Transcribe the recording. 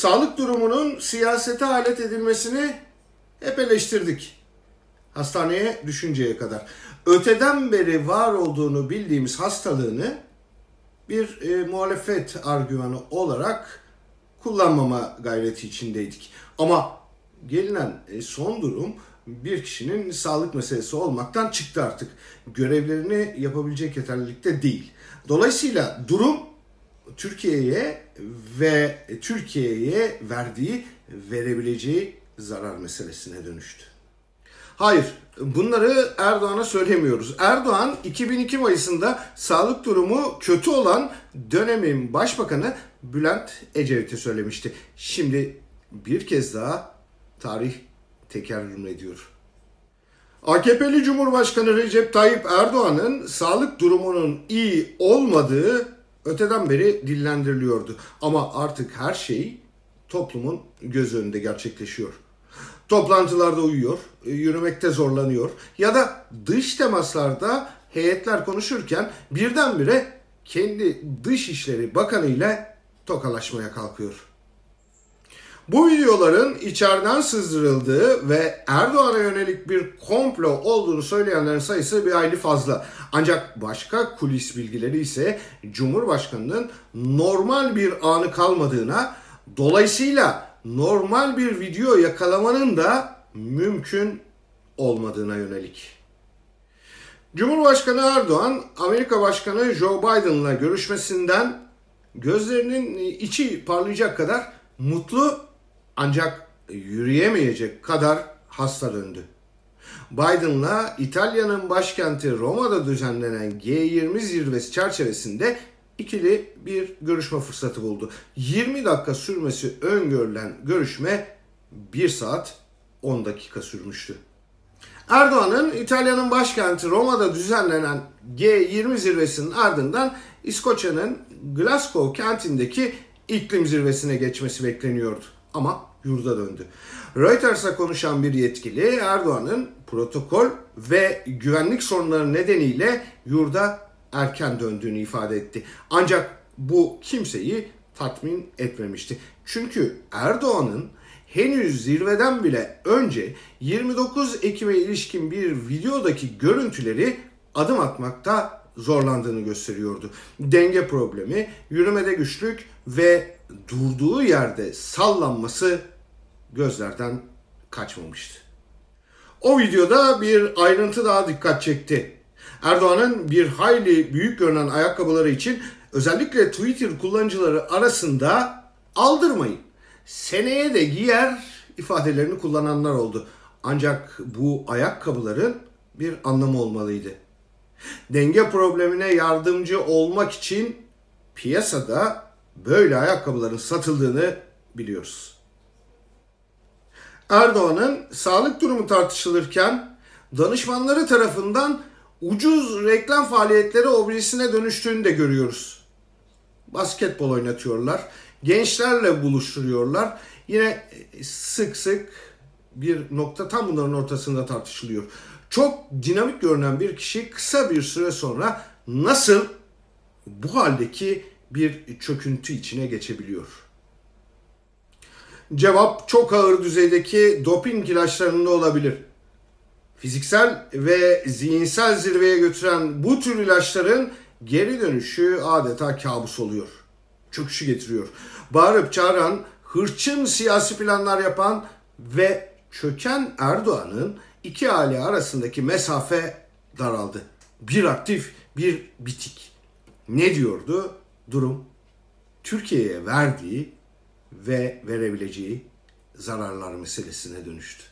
Sağlık durumunun siyasete alet edilmesini hep eleştirdik. Hastaneye düşünceye kadar. Öteden beri var olduğunu bildiğimiz hastalığını bir e, muhalefet argümanı olarak kullanmama gayreti içindeydik. Ama gelinen e, son durum bir kişinin sağlık meselesi olmaktan çıktı artık. Görevlerini yapabilecek yeterlilikte değil. Dolayısıyla durum Türkiye'ye ve Türkiye'ye verdiği, verebileceği zarar meselesine dönüştü. Hayır, bunları Erdoğan'a söylemiyoruz. Erdoğan 2002 Mayıs'ında sağlık durumu kötü olan dönemin başbakanı Bülent Ecevit'e söylemişti. Şimdi bir kez daha tarih tekerrür ediyor. AKP'li Cumhurbaşkanı Recep Tayyip Erdoğan'ın sağlık durumunun iyi olmadığı öteden beri dillendiriliyordu. Ama artık her şey toplumun göz önünde gerçekleşiyor. Toplantılarda uyuyor, yürümekte zorlanıyor ya da dış temaslarda heyetler konuşurken birdenbire kendi Dışişleri Bakanı ile tokalaşmaya kalkıyor. Bu videoların içeriden sızdırıldığı ve Erdoğan'a yönelik bir komplo olduğunu söyleyenlerin sayısı bir hayli fazla. Ancak başka kulis bilgileri ise Cumhurbaşkanı'nın normal bir anı kalmadığına, dolayısıyla normal bir video yakalamanın da mümkün olmadığına yönelik. Cumhurbaşkanı Erdoğan, Amerika Başkanı Joe Biden'la görüşmesinden gözlerinin içi parlayacak kadar mutlu ancak yürüyemeyecek kadar hasta döndü. Biden'la İtalya'nın başkenti Roma'da düzenlenen G20 zirvesi çerçevesinde ikili bir görüşme fırsatı buldu. 20 dakika sürmesi öngörülen görüşme 1 saat 10 dakika sürmüştü. Erdoğan'ın İtalya'nın başkenti Roma'da düzenlenen G20 zirvesinin ardından İskoçya'nın Glasgow kentindeki iklim zirvesine geçmesi bekleniyordu. Ama yurda döndü. Reuters'a konuşan bir yetkili Erdoğan'ın protokol ve güvenlik sorunları nedeniyle yurda erken döndüğünü ifade etti. Ancak bu kimseyi tatmin etmemişti. Çünkü Erdoğan'ın henüz zirveden bile önce 29 Ekim'e ilişkin bir videodaki görüntüleri adım atmakta zorlandığını gösteriyordu. Denge problemi, yürümede güçlük ve durduğu yerde sallanması gözlerden kaçmamıştı. O videoda bir ayrıntı daha dikkat çekti. Erdoğan'ın bir hayli büyük görünen ayakkabıları için özellikle Twitter kullanıcıları arasında aldırmayın. Seneye de giyer ifadelerini kullananlar oldu. Ancak bu ayakkabıların bir anlamı olmalıydı. Denge problemine yardımcı olmak için piyasada böyle ayakkabıların satıldığını biliyoruz. Erdoğan'ın sağlık durumu tartışılırken danışmanları tarafından ucuz reklam faaliyetleri objesine dönüştüğünü de görüyoruz. Basketbol oynatıyorlar, gençlerle buluşturuyorlar. Yine sık sık bir nokta tam bunların ortasında tartışılıyor. Çok dinamik görünen bir kişi kısa bir süre sonra nasıl bu haldeki bir çöküntü içine geçebiliyor? Cevap çok ağır düzeydeki doping ilaçlarında olabilir. Fiziksel ve zihinsel zirveye götüren bu tür ilaçların geri dönüşü adeta kabus oluyor. Çöküşü getiriyor. Bağırıp çağıran, hırçın siyasi planlar yapan ve çöken Erdoğan'ın iki aile arasındaki mesafe daraldı. Bir aktif, bir bitik. Ne diyordu? Durum Türkiye'ye verdiği ve verebileceği zararlar meselesine dönüştü.